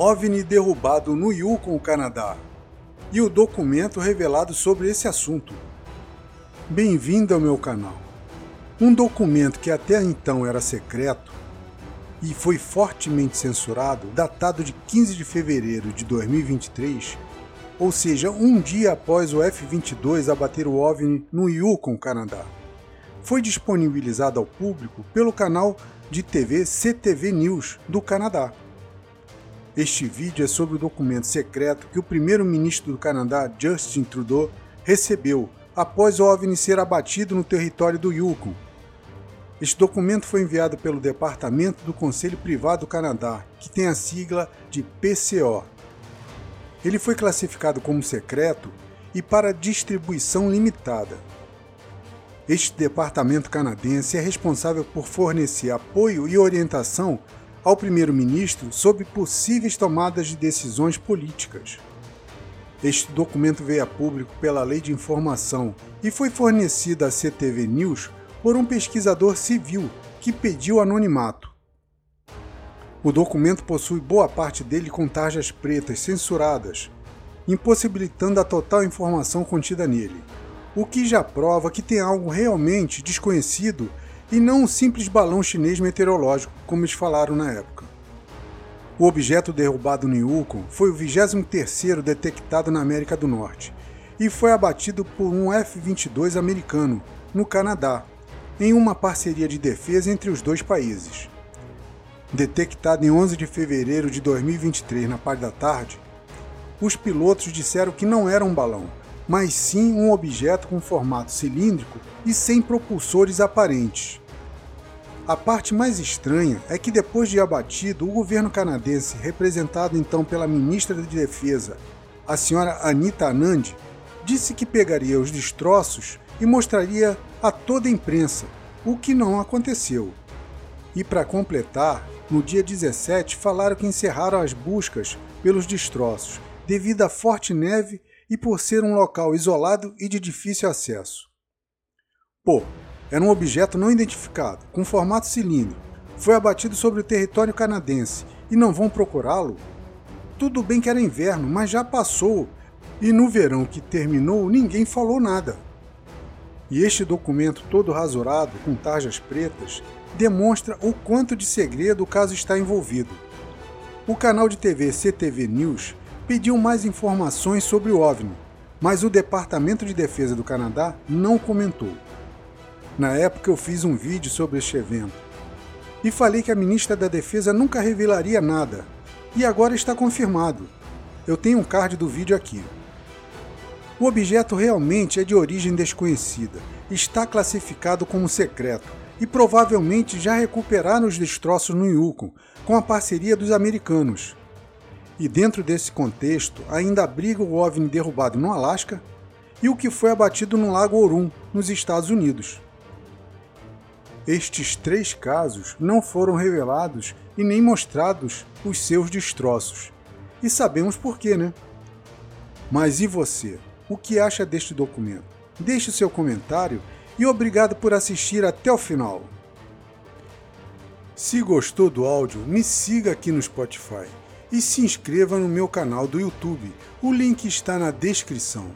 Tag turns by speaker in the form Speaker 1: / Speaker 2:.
Speaker 1: OVNI derrubado no Yukon, Canadá, e o documento revelado sobre esse assunto. Bem-vindo ao meu canal. Um documento que até então era secreto e foi fortemente censurado, datado de 15 de fevereiro de 2023, ou seja, um dia após o F-22 abater o OVNI no Yukon, Canadá. Foi disponibilizado ao público pelo canal de TV CTV News do Canadá. Este vídeo é sobre o documento secreto que o primeiro-ministro do Canadá, Justin Trudeau, recebeu após o OVNI ser abatido no território do Yukon. Este documento foi enviado pelo Departamento do Conselho Privado do Canadá, que tem a sigla de PCO. Ele foi classificado como secreto e para distribuição limitada. Este departamento canadense é responsável por fornecer apoio e orientação ao primeiro-ministro sobre possíveis tomadas de decisões políticas. Este documento veio a público pela Lei de Informação e foi fornecido à CTV News por um pesquisador civil que pediu anonimato. O documento possui boa parte dele com tarjas pretas censuradas, impossibilitando a total informação contida nele, o que já prova que tem algo realmente desconhecido e não um simples balão chinês meteorológico, como eles falaram na época. O objeto derrubado no Yukon foi o 23º detectado na América do Norte e foi abatido por um F-22 americano, no Canadá, em uma parceria de defesa entre os dois países. Detectado em 11 de fevereiro de 2023 na parte da tarde, os pilotos disseram que não era um balão, mas sim um objeto com formato cilíndrico e sem propulsores aparentes. A parte mais estranha é que depois de abatido, o governo canadense, representado então pela ministra de Defesa, a senhora Anita Anand, disse que pegaria os destroços e mostraria a toda a imprensa, o que não aconteceu. E para completar, no dia 17 falaram que encerraram as buscas pelos destroços, devido à forte neve e por ser um local isolado e de difícil acesso. Pô, era um objeto não identificado, com formato cilíndrico. Foi abatido sobre o território canadense e não vão procurá-lo? Tudo bem que era inverno, mas já passou. E no verão que terminou, ninguém falou nada. E este documento todo rasurado, com tarjas pretas, demonstra o quanto de segredo o caso está envolvido. O canal de TV CTV News pediu mais informações sobre o OVNI, mas o Departamento de Defesa do Canadá não comentou. Na época eu fiz um vídeo sobre este evento e falei que a ministra da Defesa nunca revelaria nada, e agora está confirmado. Eu tenho um card do vídeo aqui. O objeto realmente é de origem desconhecida, está classificado como secreto e provavelmente já recuperaram os destroços no Yukon com a parceria dos americanos. E dentro desse contexto ainda abriga o OVNI derrubado no Alasca e o que foi abatido no Lago Orum, nos Estados Unidos. Estes três casos não foram revelados e nem mostrados os seus destroços. E sabemos por quê, né? Mas e você? O que acha deste documento? Deixe seu comentário e obrigado por assistir até o final. Se gostou do áudio, me siga aqui no Spotify e se inscreva no meu canal do YouTube. O link está na descrição.